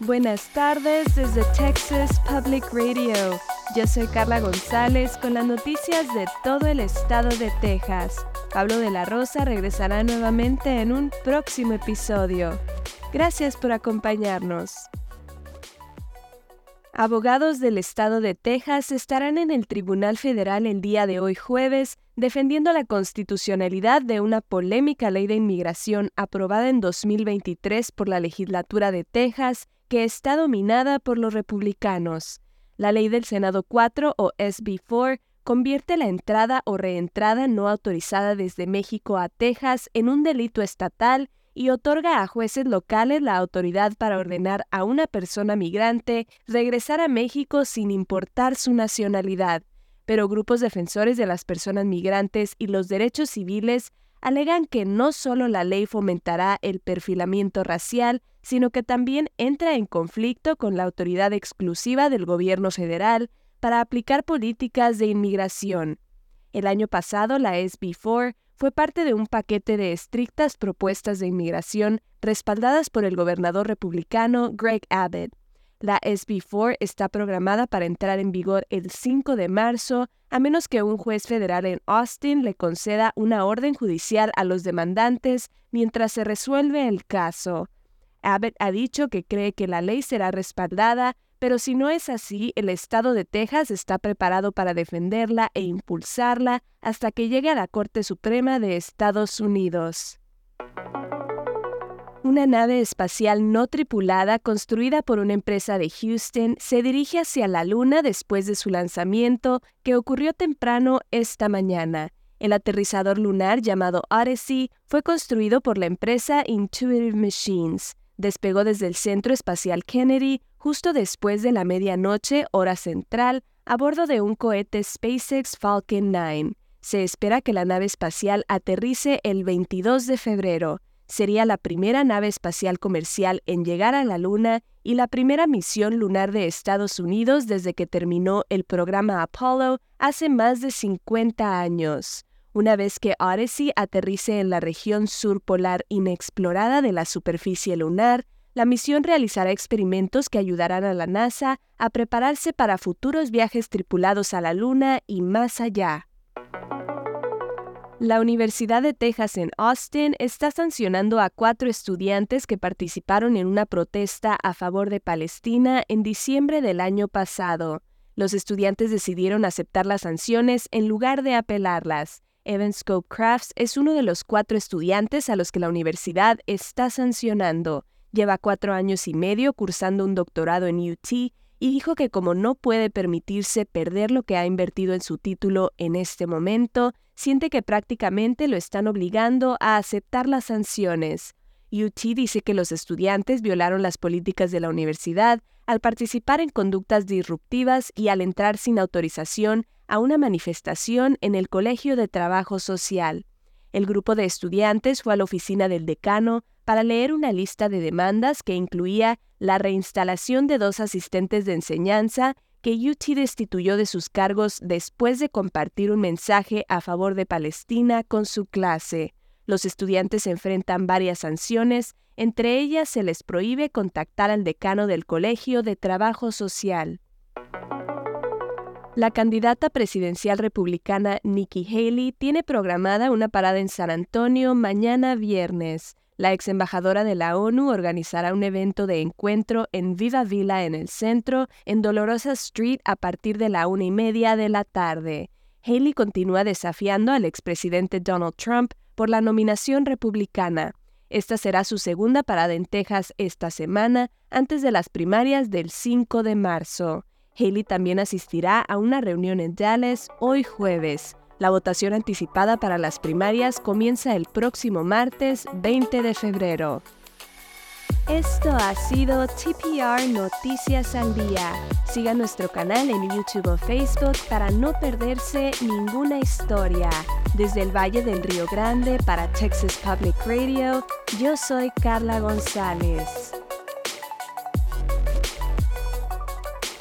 Buenas tardes desde Texas Public Radio. Yo soy Carla González con las noticias de todo el estado de Texas. Pablo de la Rosa regresará nuevamente en un próximo episodio. Gracias por acompañarnos. Abogados del estado de Texas estarán en el Tribunal Federal el día de hoy jueves defendiendo la constitucionalidad de una polémica ley de inmigración aprobada en 2023 por la legislatura de Texas que está dominada por los republicanos. La ley del Senado 4 o SB 4 convierte la entrada o reentrada no autorizada desde México a Texas en un delito estatal y otorga a jueces locales la autoridad para ordenar a una persona migrante regresar a México sin importar su nacionalidad. Pero grupos defensores de las personas migrantes y los derechos civiles alegan que no solo la ley fomentará el perfilamiento racial, sino que también entra en conflicto con la autoridad exclusiva del gobierno federal para aplicar políticas de inmigración. El año pasado, la SB 4 fue parte de un paquete de estrictas propuestas de inmigración respaldadas por el gobernador republicano Greg Abbott. La SB4 está programada para entrar en vigor el 5 de marzo, a menos que un juez federal en Austin le conceda una orden judicial a los demandantes mientras se resuelve el caso. Abbott ha dicho que cree que la ley será respaldada pero si no es así, el Estado de Texas está preparado para defenderla e impulsarla hasta que llegue a la Corte Suprema de Estados Unidos. Una nave espacial no tripulada construida por una empresa de Houston se dirige hacia la Luna después de su lanzamiento, que ocurrió temprano esta mañana. El aterrizador lunar llamado Odyssey fue construido por la empresa Intuitive Machines. Despegó desde el Centro Espacial Kennedy justo después de la medianoche hora central a bordo de un cohete SpaceX Falcon 9. Se espera que la nave espacial aterrice el 22 de febrero. Sería la primera nave espacial comercial en llegar a la Luna y la primera misión lunar de Estados Unidos desde que terminó el programa Apollo hace más de 50 años. Una vez que Odyssey aterrice en la región sur polar inexplorada de la superficie lunar, la misión realizará experimentos que ayudarán a la NASA a prepararse para futuros viajes tripulados a la Luna y más allá. La Universidad de Texas en Austin está sancionando a cuatro estudiantes que participaron en una protesta a favor de Palestina en diciembre del año pasado. Los estudiantes decidieron aceptar las sanciones en lugar de apelarlas. Evan Scope Crafts es uno de los cuatro estudiantes a los que la universidad está sancionando. Lleva cuatro años y medio cursando un doctorado en UT y dijo que como no puede permitirse perder lo que ha invertido en su título en este momento, siente que prácticamente lo están obligando a aceptar las sanciones. UT dice que los estudiantes violaron las políticas de la universidad al participar en conductas disruptivas y al entrar sin autorización a una manifestación en el Colegio de Trabajo Social. El grupo de estudiantes fue a la oficina del decano para leer una lista de demandas que incluía la reinstalación de dos asistentes de enseñanza que UT destituyó de sus cargos después de compartir un mensaje a favor de Palestina con su clase. Los estudiantes enfrentan varias sanciones, entre ellas se les prohíbe contactar al decano del Colegio de Trabajo Social. La candidata presidencial republicana Nikki Haley tiene programada una parada en San Antonio mañana viernes. La ex embajadora de la ONU organizará un evento de encuentro en Viva Villa en el centro, en Dolorosa Street, a partir de la una y media de la tarde. Haley continúa desafiando al expresidente Donald Trump por la nominación republicana. Esta será su segunda parada en Texas esta semana, antes de las primarias del 5 de marzo. Haley también asistirá a una reunión en Dallas hoy jueves. La votación anticipada para las primarias comienza el próximo martes 20 de febrero. Esto ha sido TPR Noticias al Día. Siga nuestro canal en YouTube o Facebook para no perderse ninguna historia. Desde el Valle del Río Grande para Texas Public Radio, yo soy Carla González.